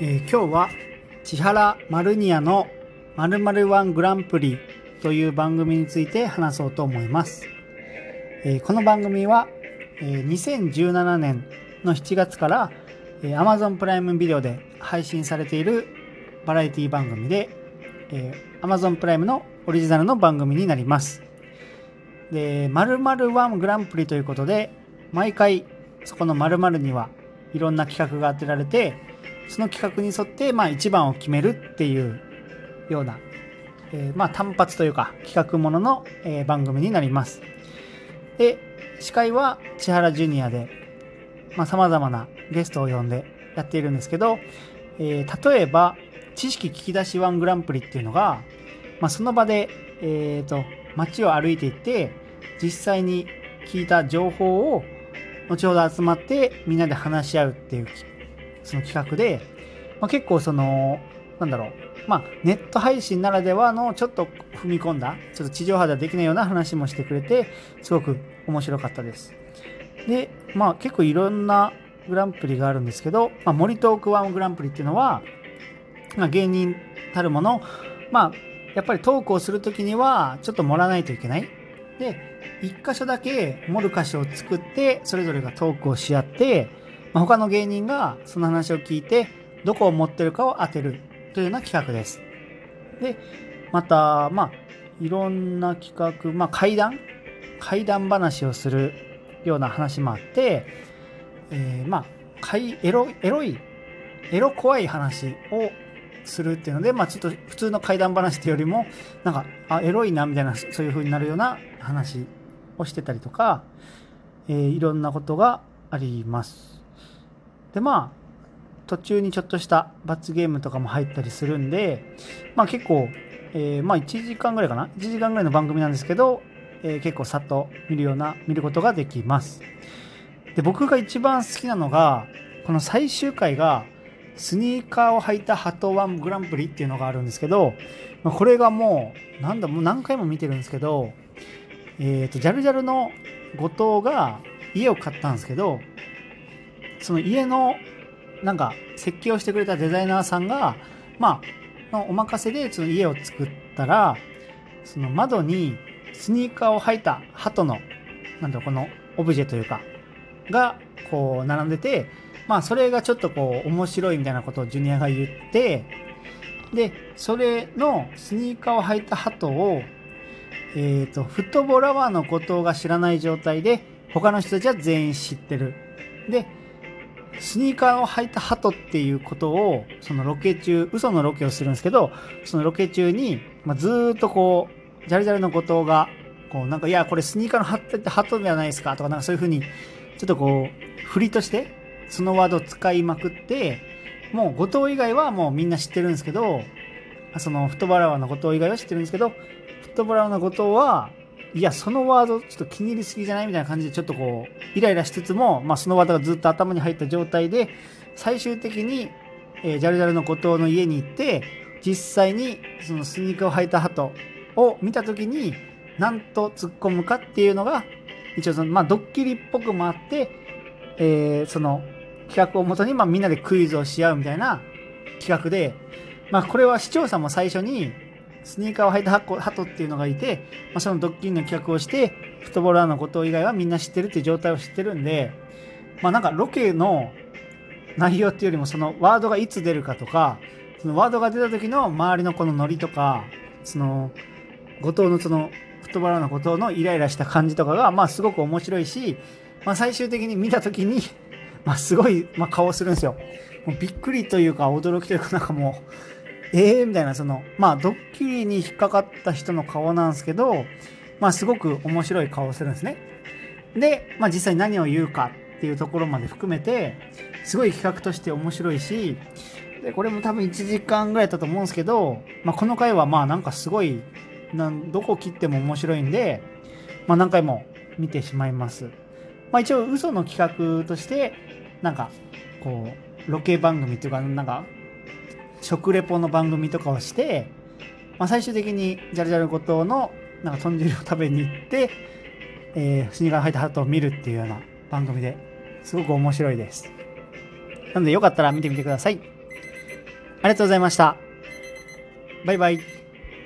えー今日は千原マルニアの〇〇ワングランプリという番組について話そうと思います。えーこの番組は、えー2017年の7月から、えー Amazon プライムビデオで配信されているバラエティ番組で、えー Amazon プライムのオリジナルの番組になります。で、〇〇ワングランプリということで、毎回そこの〇〇にはいろんな企画が当てられて、その企画に沿って、まあ、一番を決めるっていうような、えーまあ、単発というか企画ものの、えー番組になります。で、司会は千原ジュニアで、まあ、様々なゲストを呼んでやっているんですけど、えー例えば、知識聞き出しワングランプリっていうのが、まあ、その場で、えーと、街を歩いていって、実際に聞いた情報を後ほど集まってみんなで話し合うっていうその企画で、まあ、結構そのなんだろう。まあネット配信ならではのちょっと踏み込んだちょっと地上波ではできないような話もしてくれてすごく面白かったです。でまあ結構いろんなグランプリがあるんですけど、まあ、森トークワングランプリっていうのは、まあ、芸人たるものまあやっぱりトークをするときにはちょっと盛らないといけない。で一箇所だけ盛る箇所を作ってそれぞれがトークをし合って、まあ、他の芸人がその話を聞いてどこを持ってるかを当てるというような企画です。でまたまあいろんな企画まあ怪談怪談話をするような話もあって、えーまあ怪エロエロいエロ怖い話をするっていうので、まあ、ちょっと普通の怪談話ってよりもなんかあエロいなみたいなそういう風になるような話をしてたりとか、えーいろんなことがあります。でまあ途中にちょっとした罰ゲームとかも入ったりするんでまあ結構、えーまあ1時間ぐらいかな？1時間ぐらいの番組なんですけど、えー結構さっと見るような見ることができます。で僕が一番好きなのがこの最終回がスニーカーを履いたハトワングランプリっていうのがあるんですけど、まあこれがもう、なんだ、もう何回も見てるんですけど、えっ、と、ジャルジャルの後藤が家を買ったんですけど、その家の、なんか、設計をしてくれたデザイナーさんが、まあ、お任せでその家を作ったら、その窓にスニーカーを履いた鳩の、なんだろ、このオブジェというか、が、こう、並んでて、まあ、それがちょっとこう、面白いみたいなことをジュニアが言って、で、それのスニーカーを履いた鳩を、えっ、と、フットボールアワーのことが知らない状態で、他の人たちは全員知ってる。で、スニーカーを履いた鳩っていうことを、そのロケ中、嘘のロケをするんですけど、そのロケ中に、まあ、ずっとこう、ジャルジャルの後藤が、こう、なんか、いや、これスニーカーの鳩って鳩じゃないですかとか、なんかそういう風に、ちょっとこう、振りとして、そのワードを使いまくって、もう後藤以外はもうみんな知ってるんですけど、そのフットボールアワーの後藤以外は知ってるんですけど、フットボールアワーの後藤は、いや、そのワードちょっと気に入りすぎじゃない？みたいな感じでちょっとこう、イライラしつつも、まあそのワードがずっと頭に入った状態で、最終的に、えージャルジャルの後藤の家に行って、実際にそのスニーカーを履いた鳩を見た時に、なんと突っ込むかっていうのが、一応その、まあドッキリっぽくもあって、えーその企画をもとに、まあ、みんなでクイズをし合うみたいな企画で、まあ、これは視聴者も最初にスニーカーを履いたハトっていうのがいて、まあ、そのドッキリの企画をしてフットボーラーのこと以外はみんな知ってるっていう状態を知ってるんで、まあ、なんかロケの内容っていうよりもそのワードがいつ出るかとかそのワードが出た時の周りのこのノリとかその後藤のそのフットボーラーの後藤のイライラした感じとかがまあすごく面白いし、まあ、最終的に見た時にまあすごい、まあ、顔をするんですよ。もうびっくりというか驚きというかなんかもう、ええー、みたいなその、まあドッキリに引っかかった人の顔なんですけど、まあすごく面白い顔をするんですね。で、まあ実際何を言うかっていうところまで含めて、すごい企画として面白いし、で、これも多分1時間ぐらいだったと思うんですけど、まあこの回はまあなんかすごい、なんどこ切っても面白いんで、まあ何回も見てしまいます。まあ一応嘘の企画として、なんか、こう、ロケ番組っていうか、なんか、食レポの番組とかをして、まあ、最終的にジャルジャル後藤のなんか豚汁を食べに行って、えー、スニーカー履いたハートを見るっていうような番組ですごく面白いです。なのでよかったら見てみてください。ありがとうございました。バイバイ。